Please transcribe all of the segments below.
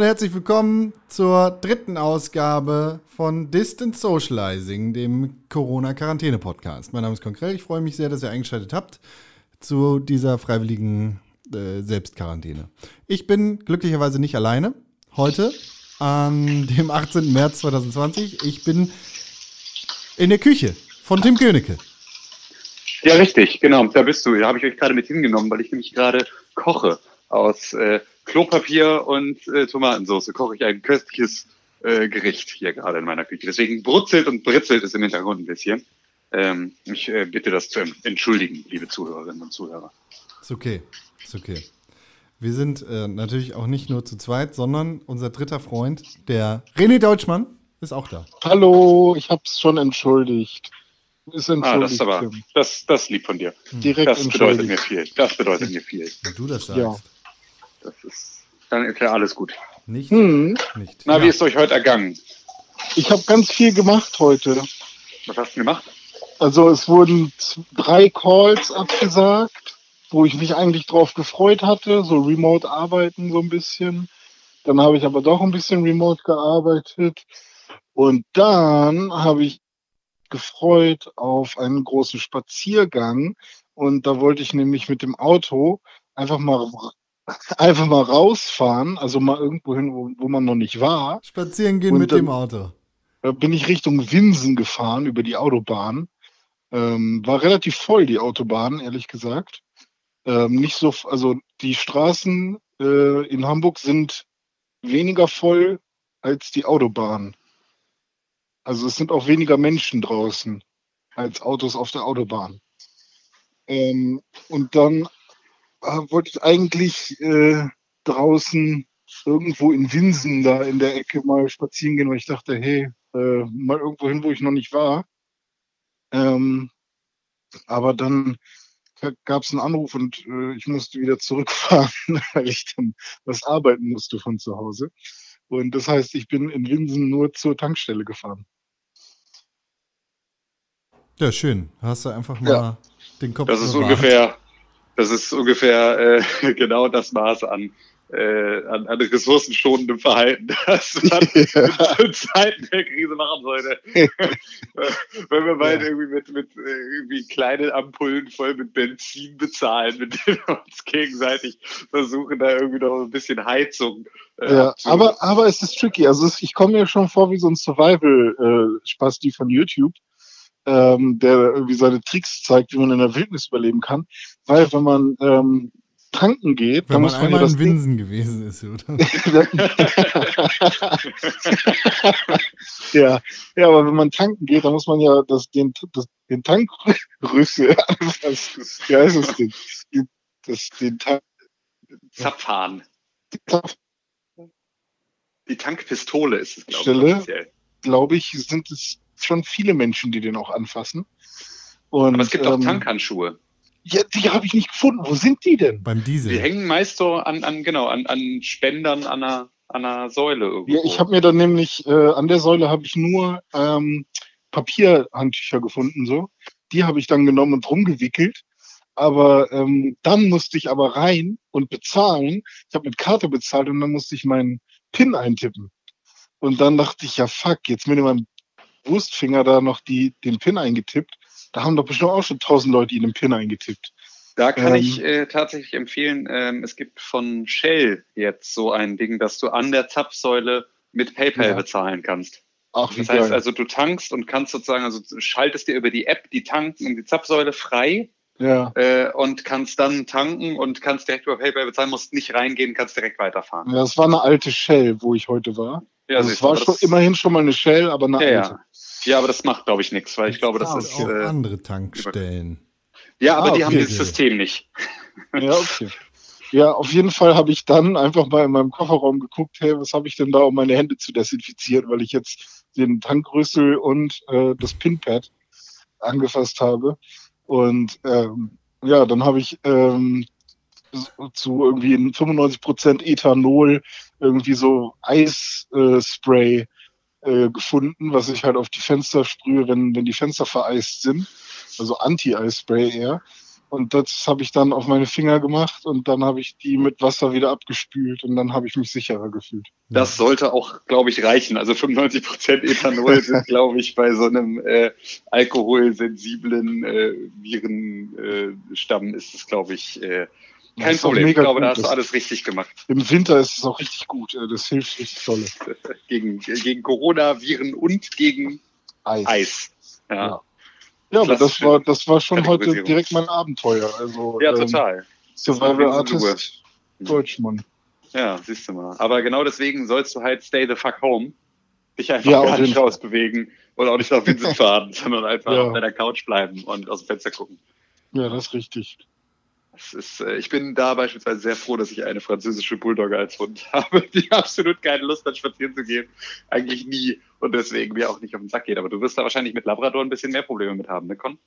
und herzlich willkommen zur dritten Ausgabe von Distant Socializing, dem Corona-Quarantäne-Podcast. Mein Name ist Konkrell. Ich freue mich sehr, dass ihr eingeschaltet habt zu dieser freiwilligen äh, Selbstquarantäne. Ich bin glücklicherweise nicht alleine heute an dem 18. März 2020. Ich bin in der Küche von Tim Königke. Ja, richtig, genau. Da bist du. Da habe ich euch gerade mit hingenommen, weil ich nämlich gerade koche aus äh, Klopapier und äh, Tomatensauce. Koche ich ein köstliches äh, Gericht hier gerade in meiner Küche. Deswegen brutzelt und britzelt es im Hintergrund ein bisschen. Ähm, ich äh, bitte das zu entschuldigen, liebe Zuhörerinnen und Zuhörer. Ist okay, ist okay. Wir sind äh, natürlich auch nicht nur zu zweit, sondern unser dritter Freund, der René Deutschmann, ist auch da. Hallo, ich habe es schon entschuldigt. Ist entschuldigt. Ah, das ist aber, das, das lieb von dir. Direkt das bedeutet mir viel. Das bedeutet mir viel. Wenn du das sagst. Ja. Das ist, dann ist ja alles gut. Nicht? Hm. Nicht. Na, Ja. wie ist euch heute ergangen? Ich habe ganz viel gemacht heute. Was hast du gemacht? Also es wurden drei Calls abgesagt, wo ich mich eigentlich drauf gefreut hatte, so remote arbeiten so ein bisschen. Dann habe ich aber doch ein bisschen remote gearbeitet. Und dann habe ich gefreut auf einen großen Spaziergang. Und da wollte ich nämlich mit dem Auto einfach mal einfach mal rausfahren, also mal irgendwo hin, wo, wo man noch nicht war. Spazieren gehen Und mit dann- dem Auto. Da bin ich Richtung Winsen gefahren über die Autobahn. Ähm, war relativ voll, die Autobahn, ehrlich gesagt. Ähm, nicht so, also die Straßen äh, in Hamburg sind weniger voll als die Autobahn. Also es sind auch weniger Menschen draußen als Autos auf der Autobahn. Ähm, und dann wollte ich eigentlich äh, draußen irgendwo in Winsen da in der Ecke mal spazieren gehen, weil ich dachte, hey, äh, mal irgendwo hin, wo ich noch nicht war. Ähm, aber dann gab es einen Anruf und äh, ich musste wieder zurückfahren, weil ich dann was arbeiten musste von zu Hause. Und das heißt, ich bin in Winsen nur zur Tankstelle gefahren. Ja, schön. Hast du einfach mal Ja. den Kopf Das ist bewahrt. ungefähr, das ist ungefähr äh, genau das Maß an, äh, an, an ressourcenschonendem Verhalten, das man in Zeiten der Krise machen sollte. Wenn wir beide Ja. irgendwie mit, mit äh, irgendwie kleinen Ampullen voll mit Benzin bezahlen, mit denen wir uns gegenseitig versuchen, da irgendwie noch ein bisschen Heizung äh, Ja, aber, aber es ist tricky. Also es, ich komme mir schon vor wie so ein Survival-Spasti von YouTube, ähm, der irgendwie seine Tricks zeigt, wie man in der Wildnis überleben kann. Weil wenn man ähm, tanken geht, Wenn dann man muss man ja einmal das in Ding, Winsen gewesen ist, oder? ja, ja, aber wenn man tanken geht, dann muss man ja das, den, das, den Tankrüssel anfassen. Wie heißt das denn? Die- Das, den Tank, Zapfhahn. Zapf- Die Tankpistole ist es, glaube Stelle. ich. offiziell. glaube ich, sind es schon viele Menschen, die den auch anfassen. Und, Aber es gibt auch ähm, Tankhandschuhe. Ja, die habe ich nicht gefunden. Wo sind die denn? Beim Diesel. Die hängen meist so an, an genau, an, an Spendern an einer, an einer Säule irgendwo. Ja, ich habe mir dann nämlich, äh, an der Säule habe ich nur ähm, Papierhandtücher gefunden, so. Die habe ich dann genommen und rumgewickelt. Aber ähm, dann musste ich aber rein und bezahlen. Ich habe mit Karte bezahlt und dann musste ich meinen PIN eintippen. Und dann dachte ich, ja fuck, jetzt mit meinem Wurstfinger da noch die, den PIN eingetippt. Da haben doch bestimmt auch schon tausend Leute den PIN eingetippt. Da kann Ähm, ich äh, tatsächlich empfehlen, ähm, es gibt von Shell jetzt so ein Ding, dass du an der Zapfsäule mit PayPal Ja. bezahlen kannst. Ach, Das heißt geil. also, du tankst und kannst sozusagen, also schaltest dir über die App die Tanken und die Zapfsäule frei ja. äh, und kannst dann tanken und kannst direkt über PayPal bezahlen, musst nicht reingehen, kannst direkt weiterfahren. ja, das war eine alte Shell, wo ich heute war. Ja, also es war schon das- immerhin schon mal eine Shell, aber eine Ja, alte. ja. ja, aber das macht, glaube ich, nichts, weil ich glaube, das Gibt ist. auch Äh, andere Tankstellen. ja, aber Ah, die haben dieses System nicht. Ja, okay. Ja, auf jeden Fall habe ich dann einfach mal in meinem Kofferraum geguckt, hey, was habe ich denn da, um meine Hände zu desinfizieren, weil ich jetzt den Tankrüssel und äh, das Pinpad angefasst habe. Und ähm, ja, dann habe ich ähm, zu irgendwie 95% Ethanol irgendwie so Eisspray äh, gefunden, was ich halt auf die Fenster sprühe, wenn, wenn die Fenster vereist sind. Also Anti-Eisspray eher. Und das habe ich dann auf meine Finger gemacht und dann habe ich die mit Wasser wieder abgespült und dann habe ich mich sicherer gefühlt. Das sollte auch, glaube ich, reichen. Also 95 Prozent Ethanol sind, glaube ich, bei so einem äh, alkoholsensiblen äh, Virenstamm äh, ist es, glaube ich, äh, kein Problem. Ich glaube, da hast du alles richtig gemacht. Im Winter ist es auch richtig gut. Äh, das hilft richtig toll. gegen, gegen Corona, Viren und gegen Eis. Eis. Ja. ja. Ja, aber das war, das war schon heute direkt mein Abenteuer. Also, ja, ähm, total. Survival Artist Deutschmann. Ja, siehst du mal. Aber genau deswegen sollst du halt stay the fuck home. Dich einfach ja, gar nicht rausbewegen und auch nicht nach Vincent fahren, sondern einfach ja. auf deiner Couch bleiben und aus dem Fenster gucken. Ja, das ist richtig. Das ist, äh, ich bin da beispielsweise sehr froh, dass ich eine französische Bulldogge als Hund habe, die absolut keine Lust hat, spazieren zu gehen. Eigentlich nie. Und deswegen mir auch nicht auf den Sack geht. Aber du wirst da wahrscheinlich mit Labrador ein bisschen mehr Probleme mit haben, ne, Con?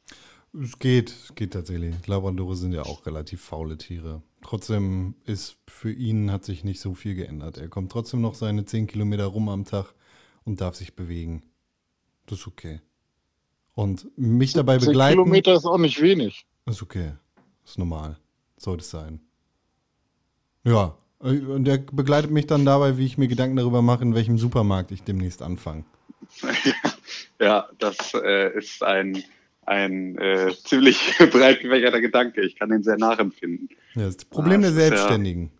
Es geht, es geht tatsächlich. Labradore sind ja auch relativ faule Tiere. Trotzdem ist für ihn hat sich nicht so viel geändert. Er kommt trotzdem noch seine 10 Kilometer rum am Tag und darf sich bewegen. Das ist okay. Und mich dabei begleiten. 10 Kilometer ist auch nicht wenig. Ist okay. Ist normal. Sollte es sein. Ja. Und er begleitet mich dann dabei, wie ich mir Gedanken darüber mache, in welchem Supermarkt ich demnächst anfange. ja, das äh, ist ein, ein äh, ziemlich breit gefächerter Gedanke. Ich kann den sehr nachempfinden. Ja, das, das Problem ah, der Selbstständigen.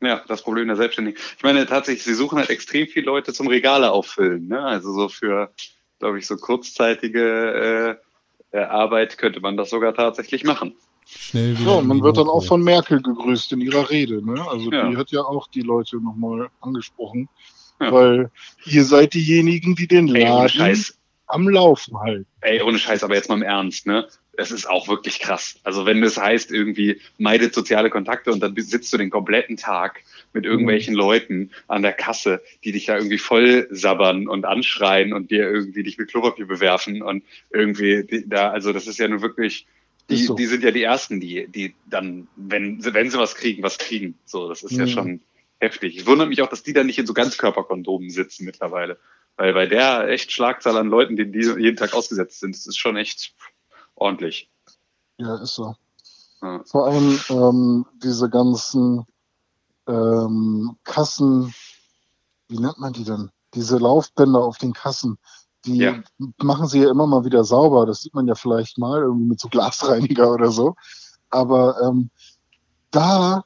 Ja, ja, das Problem der Selbstständigen. Ich meine, tatsächlich, sie suchen halt extrem viele Leute zum Regale auffüllen. Ne? Also so für, glaube ich, so kurzzeitige äh, Arbeit könnte man das sogar tatsächlich machen. Schnell wieder ja, man wird dann auch von Merkel gegrüßt in ihrer Rede. Ne? Also ja. die hat ja auch die Leute nochmal angesprochen. Ja. Weil ihr seid diejenigen, die den Laden Ey, am Laufen halten. Ey, ohne Scheiß, aber jetzt mal im Ernst, ne? Das ist auch wirklich krass. Also wenn das heißt, irgendwie meidet soziale Kontakte und dann sitzt du den kompletten Tag mit irgendwelchen mhm. Leuten an der Kasse, die dich da irgendwie voll sabbern und anschreien und dir irgendwie dich mit Klopapier bewerfen und irgendwie da, also das ist ja nur wirklich, die, so. die sind ja die ersten, die, die dann, wenn, wenn sie was kriegen, was kriegen. So, das ist mhm. ja schon heftig. Ich wundere mich auch, dass die dann nicht in so Ganzkörperkondomen sitzen mittlerweile. Weil bei der echt Schlagzahl an Leuten, die, die jeden Tag ausgesetzt sind, das ist schon echt ordentlich. Ja, ist so. Ja. Vor allem ähm, diese ganzen ähm, Kassen, wie nennt man die denn? Diese Laufbänder auf den Kassen, die ja. machen sie ja immer mal wieder sauber. Das sieht man ja vielleicht mal irgendwie mit so Glasreiniger oder so. Aber ähm, da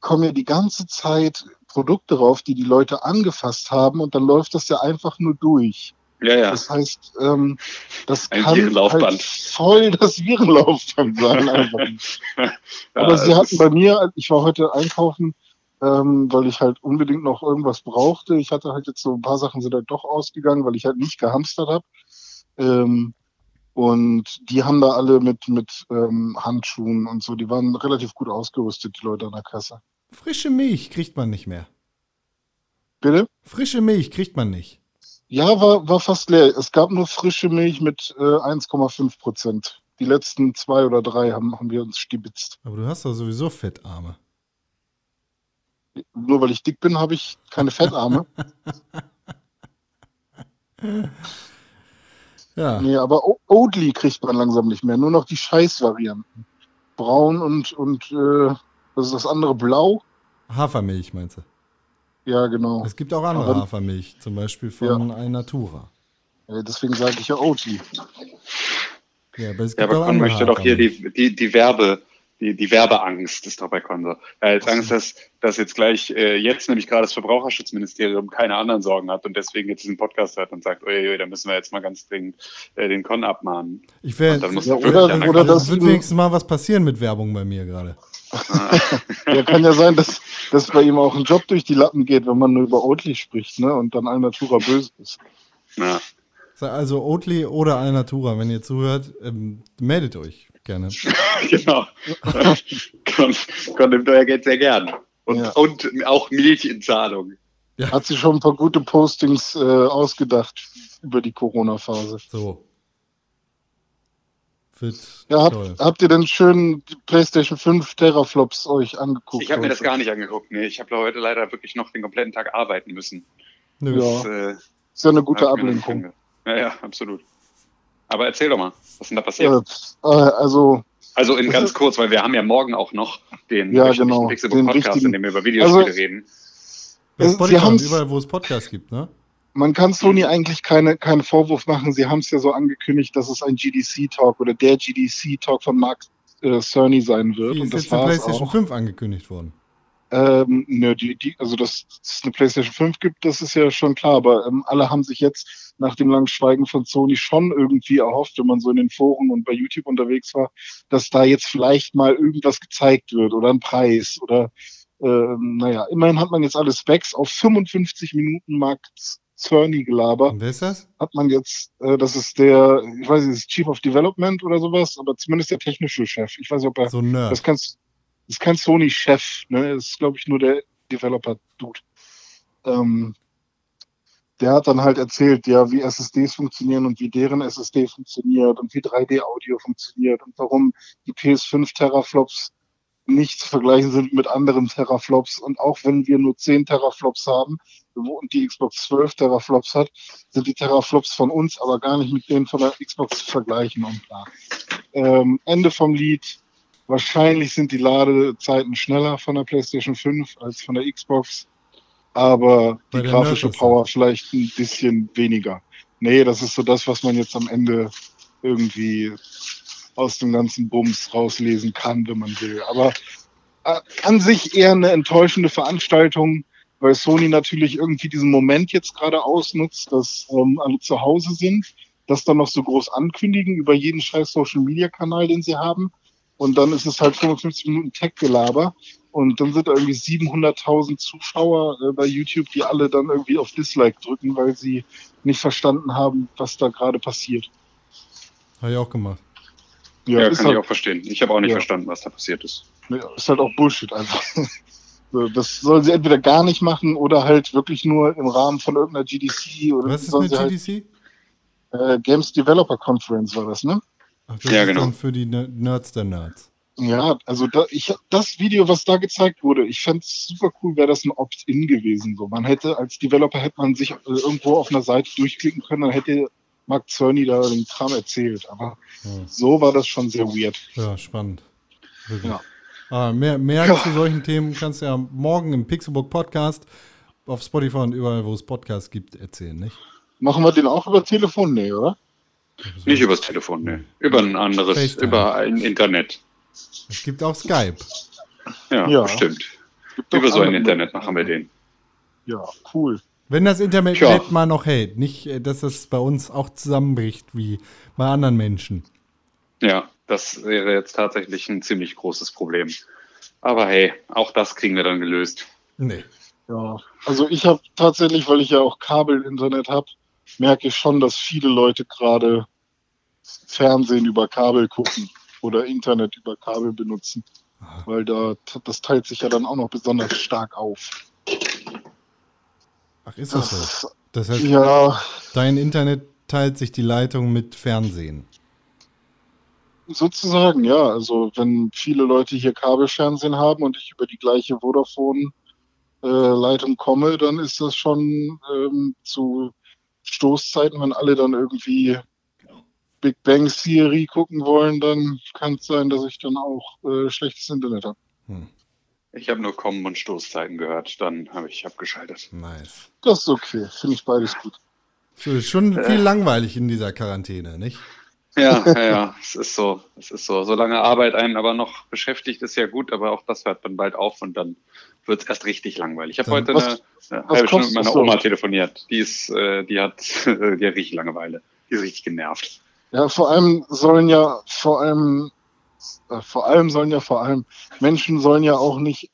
kommen ja die ganze Zeit Produkte drauf, die die Leute angefasst haben und dann läuft das ja einfach nur durch. Ja, ja. Das heißt, ähm, das Ein kann halt voll das Virenlaufband sein. Einfach. ja, Aber sie hatten bei mir, ich war heute einkaufen, ähm, weil ich halt unbedingt noch irgendwas brauchte. Ich hatte halt jetzt so ein paar Sachen sind halt doch ausgegangen, weil ich halt nicht gehamstert habe. Ähm, und die haben da alle mit, mit ähm, Handschuhen und so, die waren relativ gut ausgerüstet, die Leute an der Kasse. Frische Milch kriegt man nicht mehr. Bitte? Frische Milch kriegt man nicht. Ja, war, war fast leer. Es gab nur frische Milch mit äh, 1,5 Prozent. Die letzten zwei oder drei haben, haben wir uns stibitzt. Aber du hast doch sowieso Fettarme. Nur weil ich dick bin, habe ich keine Fettarme. ja. Nee, aber Oatly kriegt man langsam nicht mehr. Nur noch die Scheißvarianten. Braun und, und äh, was ist das andere? Blau? Hafermilch meinst du? Ja, genau. Es gibt auch andere aber, Hafermilch, zum Beispiel von ja. Alnatura. Ja, deswegen sage ich ja Oatly. Ja, aber es gibt ja, aber auch man möchte doch hier die, die, die Werbe, die, die Werbeangst ist doch bei Konso. Er hat Angst, dass, dass jetzt gleich, äh, jetzt nämlich gerade das Verbraucherschutzministerium keine anderen Sorgen hat und deswegen jetzt diesen Podcast hat und sagt, oi, da müssen wir jetzt mal ganz dringend äh, den Con abmahnen. Ich werde, ja, oder, oder das wird wenigstens mal was passieren mit Werbung bei mir gerade. ja, kann ja sein, dass, dass bei ihm auch ein Job durch die Lappen geht, wenn man nur über Oatly spricht, ne? Und dann Alnatura böse ist. Ja. Also Oatly oder Alnatura, wenn ihr zuhört, ähm, meldet euch gerne. genau. Kon, Kon nimmt euer Geld sehr gern. Und, ja. und auch Milch in Zahlung. Ja. Hat sich schon ein paar gute Postings äh, ausgedacht über die Corona-Phase. So. Wird ja, habt, habt, ihr denn schön die PlayStation 5 Teraflops euch angeguckt? Ich habe mir das gar nicht angeguckt. Nee, ich habe heute leider wirklich noch den kompletten Tag arbeiten müssen. Ja. Das, äh, ist ja eine gute Ablenkung. Ja, ja, absolut. Aber erzähl doch mal, was ist denn da passiert? Äh, also, Also in ganz kurz, weil wir haben ja morgen auch noch den Ja, genau, Pixelbook den Podcast, richtigen- in dem wir über Videospiele Also- reden. Und haben's- überall, wo es Podcasts gibt, ne? Man kann Sony eigentlich keine, keinen Vorwurf machen. Sie haben es ja so angekündigt, dass es ein GDC-Talk oder der GDC-Talk von Mark äh, Cerny sein wird. Die und ist das jetzt es PlayStation auch. 5 angekündigt worden. Ähm, nö, die, die, also dass es eine PlayStation 5 gibt, das ist ja schon klar, aber ähm, alle haben sich jetzt nach dem langen Schweigen von Sony schon irgendwie erhofft, wenn man so in den Foren und bei YouTube unterwegs war, dass da jetzt vielleicht mal irgendwas gezeigt wird oder ein Preis oder ähm, naja, immerhin hat man jetzt alle Specs auf 55 Minuten Mark Cerny Gelaber Und wer ist das? hat man jetzt, äh, das ist der, ich weiß nicht, ist Chief of Development oder sowas, aber zumindest der technische Chef. Ich weiß nicht, ob er So das, kann's, das ist kein Sony-Chef, ne? Ist, glaube ich, nur der Developer-Dude. Ähm, der hat dann halt erzählt, ja, wie SSDs funktionieren und wie deren SSD funktioniert und wie 3D-Audio funktioniert und warum die PS5 Teraflops nicht zu vergleichen sind mit anderen Teraflops. Und auch wenn wir nur 10 Teraflops haben und die Xbox 12 Teraflops hat, sind die Teraflops von uns aber gar nicht mit denen von der Xbox zu vergleichen und bla. Ähm, Ende vom Lied. Wahrscheinlich sind die Ladezeiten schneller von der PlayStation 5 als von der Xbox, aber Bei die grafische Nerd- Power vielleicht ein bisschen weniger. Nee, das ist so das, was man jetzt am Ende irgendwie aus dem ganzen Bums rauslesen kann, wenn man will. Aber äh, an sich eher eine enttäuschende Veranstaltung, weil Sony natürlich irgendwie diesen Moment jetzt gerade ausnutzt, dass ähm, alle zu Hause sind, das dann noch so groß ankündigen über jeden scheiß Social Media Kanal, den sie haben. Und dann ist es halt 55 Minuten Tech-Gelaber. Und dann sind da irgendwie 700.000 Zuschauer äh, bei YouTube, die alle dann irgendwie auf Dislike drücken, weil sie nicht verstanden haben, was da gerade passiert. Habe ich auch gemacht. Ja, ist kann halt, ich auch verstehen. Ich habe auch nicht Ja. verstanden, was da passiert ist. Ja, ist halt auch Bullshit einfach. So, Das soll sie entweder gar nicht machen oder halt wirklich nur im Rahmen von irgendeiner GDC oder Was ist sollen mit sie halt, GDC? äh, Games Developer Conference war das, ne? Ach, das Ja, ist genau. dann für die Ner- Nerds der Nerds. Ja, also da, ich, das Video, was da gezeigt wurde, ich fände es super cool, wäre das ein Opt-in gewesen. So, man hätte als Developer hätte man sich äh, irgendwo auf einer Seite durchklicken können, dann hätte Mark Cerny da den Kram erzählt. Aber Ja. so war das schon sehr weird. Ja, spannend. Wirklich. Ja. Ah, mehr mehr Ja. zu solchen Themen kannst du ja morgen im Pixelbook Podcast auf Spotify und überall, wo es Podcasts gibt, erzählen, nicht? Machen wir den auch über Telefon? Nee, oder? Nicht übers Telefon, ne. Über ein anderes, FaceTime. über ein Internet. Es gibt auch Skype. Ja, Ja. bestimmt. Über so ein Internet machen wir den. Ja, cool. Wenn das Internet Tja. mal noch hält, nicht, äh, dass das bei uns auch zusammenbricht wie bei anderen Menschen. Ja, das wäre jetzt tatsächlich ein ziemlich großes Problem. Aber hey, auch das kriegen wir dann gelöst. Nee. Ja, also ich habe tatsächlich, weil ich ja auch Kabel-Internet habe, merke ich schon, dass viele Leute gerade Fernsehen über Kabel gucken oder Internet über Kabel benutzen. Weil da, das teilt sich ja dann auch noch besonders stark auf. Ach, ist das so? Das heißt, Ja, dein Internet teilt sich die Leitung mit Fernsehen. sozusagen, ja. Also wenn viele Leute hier Kabelfernsehen haben und ich über die gleiche Vodafone-Leitung komme, dann ist das schon ähm, zu Stoßzeiten, wenn alle dann irgendwie Big Bang Theory gucken wollen, dann kann es sein, dass ich dann auch äh, schlechtes Internet habe. Hm, Ich habe nur Kommen und Stoßzeiten gehört, dann habe ich abgeschaltet. nice. Das ist okay, finde ich beides gut. So, ist schon viel langweilig in dieser Quarantäne, nicht? Ja, ja, ja, es ist so, es ist so. Solange Arbeit einen aber noch beschäftigt, ist ja gut, aber auch das hört dann bald auf und dann wird es erst richtig langweilig. Ich habe heute was- eine, eine halbe Stunde mit meiner? Oma telefoniert. Die ist, äh, die hat, die hat richtig Langeweile. Die ist richtig genervt. Ja, vor allem sollen ja, vor allem, äh, vor allem sollen ja vor allem, Menschen sollen ja auch nicht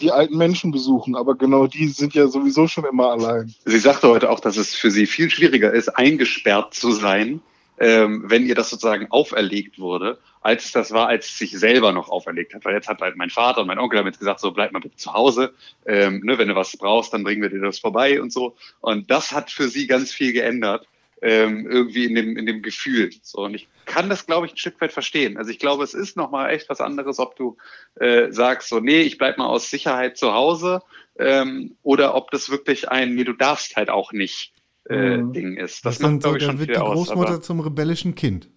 die alten Menschen besuchen, aber genau die sind ja sowieso schon immer allein. Sie sagte heute auch, dass es für sie viel schwieriger ist, eingesperrt zu sein, ähm, wenn ihr das sozusagen auferlegt wurde, als das war, als es sich selber noch auferlegt hat. Weil jetzt hat halt mein Vater und mein Onkel jetzt gesagt, so bleib mal bitte zu Hause, ähm, ne, wenn du was brauchst, dann bringen wir dir das vorbei und so. Und das hat für sie ganz viel geändert, ähm, irgendwie in dem, in dem Gefühl. So, und ich kann das, glaube ich, ein Stück weit verstehen. Also ich glaube, es ist nochmal echt was anderes, ob du äh, sagst, so, nee, ich bleib mal aus Sicherheit zu Hause, ähm, oder ob das wirklich ein, nee, du darfst halt auch nicht äh, Mhm. Ding ist. Das, Das, dann macht, so, glaube ich, schon wird viel die aus. Großmutter Aber, zum rebellischen Kind.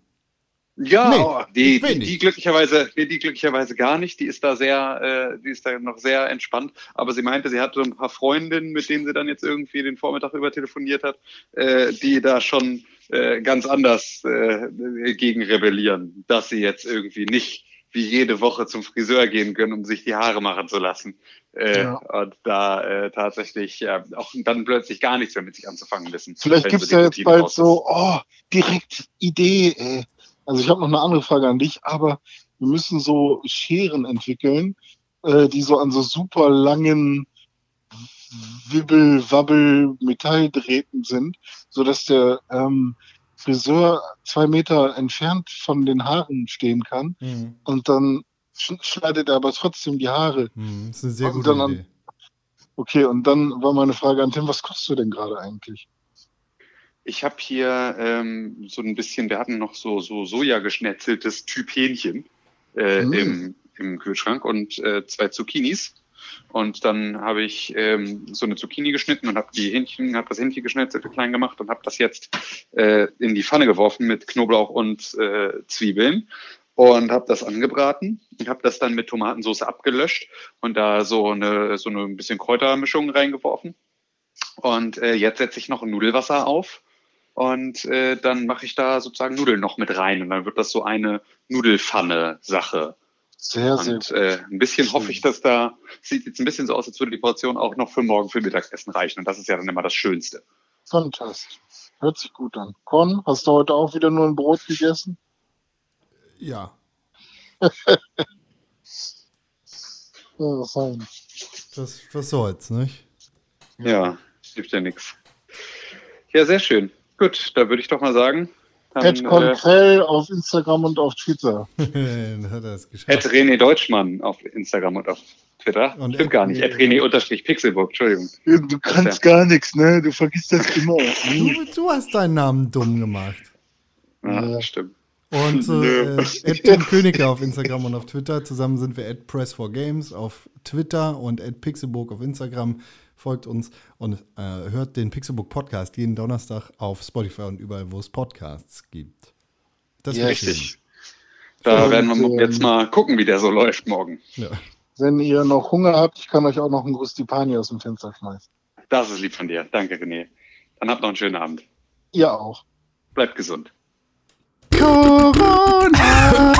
Ja, Nee, die, die, die glücklicherweise, nee, die glücklicherweise gar nicht. Die ist da sehr, äh, die ist da noch sehr entspannt. Aber sie meinte, sie hatte so ein paar Freundinnen, mit denen sie dann jetzt irgendwie den Vormittag über telefoniert hat, äh, die da schon äh, ganz anders äh, gegen rebellieren, dass sie jetzt irgendwie nicht wie jede Woche zum Friseur gehen können, um sich die Haare machen zu lassen. Äh, Ja. Und da äh, tatsächlich ja, auch dann plötzlich gar nichts mehr mit sich anzufangen wissen. Vielleicht gibt's so ja jetzt bald so, oh, direkt Idee. Ey. Also ich habe noch eine andere Frage an dich, aber wir müssen so Scheren entwickeln, äh, die so an so super langen Wibbel, Wabbel, Metalldrähten sind, so dass der ähm, Friseur zwei Meter entfernt von den Haaren stehen kann Mhm. und dann sch schneidet er aber trotzdem die Haare. Mhm. Das ist eine sehr Und gute dann an- Idee. Okay, und dann war meine Frage an Tim, was kostest du denn gerade eigentlich? Ich habe hier ähm, so ein bisschen, wir hatten noch so, so Soja geschnetzeltes Typ Hähnchen äh, Mm. im, im Kühlschrank und äh, zwei Zucchinis. Und dann habe ich ähm, so eine Zucchini geschnitten und habe die Hähnchen, habe das Hähnchen geschnetzelte klein gemacht und habe das jetzt äh, in die Pfanne geworfen mit Knoblauch und äh, Zwiebeln und habe das angebraten und habe das dann mit Tomatensauce abgelöscht und da so eine so eine ein bisschen Kräutermischung reingeworfen. Und äh, jetzt setze ich noch Nudelwasser auf und äh, dann mache ich da sozusagen Nudeln noch mit rein und dann wird das so eine Nudelfanne-Sache. Sehr, sehr Und äh, ein bisschen hoffe ich, dass da sieht jetzt ein bisschen so aus, als würde die Portion auch noch für morgen für Mittagessen reichen. Und das ist ja dann immer das Schönste. fantastisch. Hört sich gut an. Con, hast du heute auch wieder nur ein Brot gegessen? Ja. Das, was soll's, nicht? Ja, hilft ja nichts. Ja, sehr schön. Gut, da würde ich doch mal sagen. Ed Dann, äh, Contrell auf Instagram und auf Twitter. Dann hat er es Ed. René Deutschmann auf Instagram und auf Twitter. Und Stimmt Ed- gar nicht. Ed René unterstrich Pixelburg, Entschuldigung. Du kannst gar nichts, ne? Du vergisst das immer. Du, du hast deinen Namen dumm gemacht. Ja, Ja. stimmt. Und äh, Ed Tim Königke auf Instagram und auf Twitter. Zusammen sind wir at Press4Games auf Twitter und at Pixelbook auf Instagram. Folgt uns und äh, hört den Pixelbook Podcast jeden Donnerstag auf Spotify und überall, wo es Podcasts gibt. Das Ja, schön. Richtig. Da Und, werden wir ähm, jetzt mal gucken, wie der so läuft morgen. Ja. Wenn ihr noch Hunger habt, ich kann euch auch noch einen Grustipani aus dem Fenster schmeißen. Das ist lieb von dir. Danke, René. Dann habt noch einen schönen Abend. Ihr auch. Bleibt gesund. Corona!